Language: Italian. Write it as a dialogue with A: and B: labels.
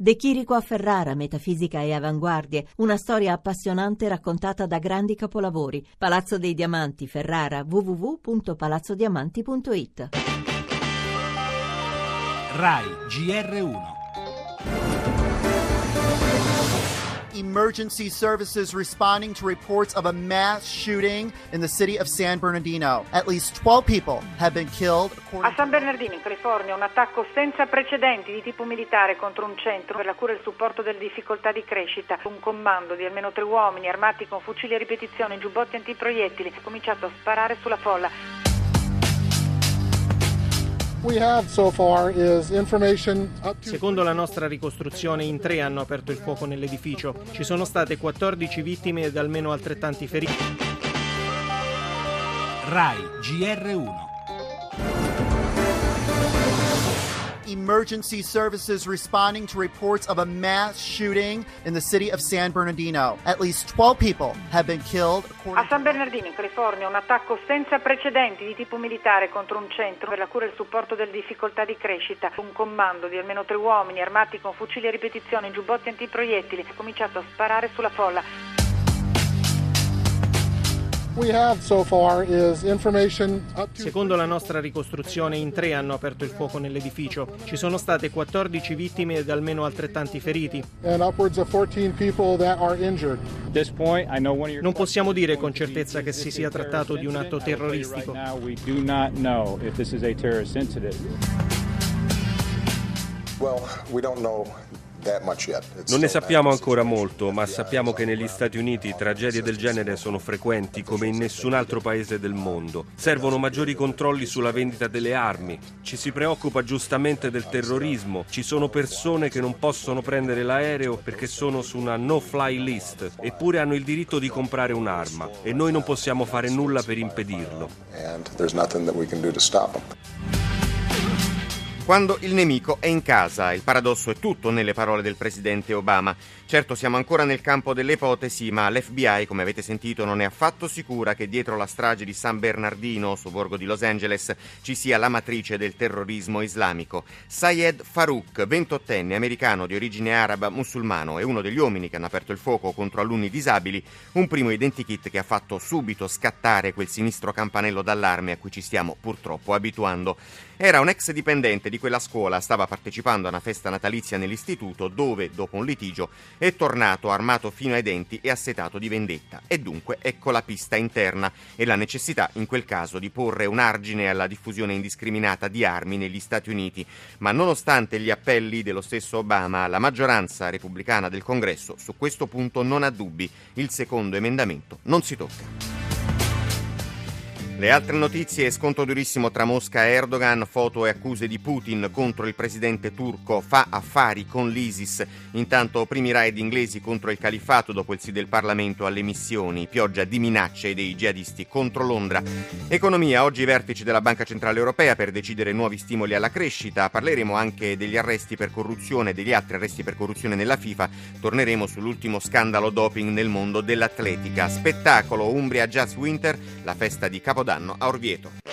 A: De Chirico a Ferrara, metafisica e avanguardie, una storia appassionante raccontata da grandi capolavori. Palazzo dei Diamanti, Ferrara, www.palazzodiamanti.it.
B: RAI GR1
C: emergency services responding to reports of a mass shooting in the city of San Bernardino. At least 12 people have been killed.
D: A San Bernardino, in California, un attacco senza precedenti di tipo militare contro un centro per la cura e il supporto delle difficoltà di crescita. Un comando di almeno tre uomini armati con fucili a ripetizione, giubbotti antiproiettili, ha cominciato a sparare sulla folla.
E: Secondo la nostra ricostruzione, in tre hanno aperto il fuoco nell'edificio. Ci sono state 14 vittime ed almeno altrettanti feriti.
B: RAI GR1
C: emergency services responding to reports of a mass shooting in the city of San Bernardino. At least 12 people have been killed.
D: A San Bernardino, in California, un attacco senza precedenti di tipo militare contro un centro per la cura e il supporto delle difficoltà di crescita. Un comando di almeno tre uomini armati con fucili a ripetizione e giubbotti antiproiettili ha cominciato a sparare sulla folla.
E: Secondo la nostra ricostruzione, in tre hanno aperto il fuoco nell'edificio. Ci sono state 14 vittime ed almeno altrettanti feriti. Non possiamo dire con certezza che si sia trattato di un atto terroristico.
F: Well, we don't know
G: non ne sappiamo ancora molto, ma sappiamo che negli Stati Uniti tragedie del genere sono frequenti come in nessun altro paese del mondo. Servono maggiori controlli sulla vendita delle armi. Ci si preoccupa giustamente del terrorismo. Ci sono persone che non possono prendere l'aereo perché sono su una no-fly list, eppure hanno il diritto di comprare un'arma e noi non possiamo fare nulla per impedirlo.
H: Quando il nemico è in casa, il paradosso è tutto nelle parole del presidente Obama. Certo siamo ancora nel campo delle ipotesi, ma l'FBI, come avete sentito, non è affatto sicura che dietro la strage di San Bernardino, sobborgo di Los Angeles, ci sia la matrice del terrorismo islamico. Sayed Farouk, 28enne americano di origine araba musulmano e uno degli uomini che hanno aperto il fuoco contro alunni disabili, un primo identikit che ha fatto subito scattare quel sinistro campanello d'allarme a cui ci stiamo purtroppo abituando. Era un ex dipendente di quella scuola, stava partecipando a una festa natalizia nell'istituto dove, dopo un litigio, è tornato armato fino ai denti e assetato di vendetta. E dunque ecco la pista interna e la necessità in quel caso di porre un argine alla diffusione indiscriminata di armi negli Stati Uniti. Ma nonostante gli appelli dello stesso Obama, la maggioranza repubblicana del Congresso su questo punto non ha dubbi. Il secondo emendamento non si tocca. Le altre notizie, scontro durissimo tra Mosca e Erdogan, foto e accuse di Putin contro il presidente turco, fa affari con l'ISIS. Intanto primi raid inglesi contro il califfato dopo il sì del Parlamento alle missioni, pioggia di minacce dei jihadisti contro Londra. Economia, oggi i vertici della Banca Centrale Europea per decidere nuovi stimoli alla crescita. Parleremo anche degli arresti per corruzione, degli altri arresti per corruzione nella FIFA. Torneremo sull'ultimo scandalo doping nel mondo dell'atletica. Spettacolo Umbria Jazz Winter, la festa di Capodanno Capodanno a Orvieto.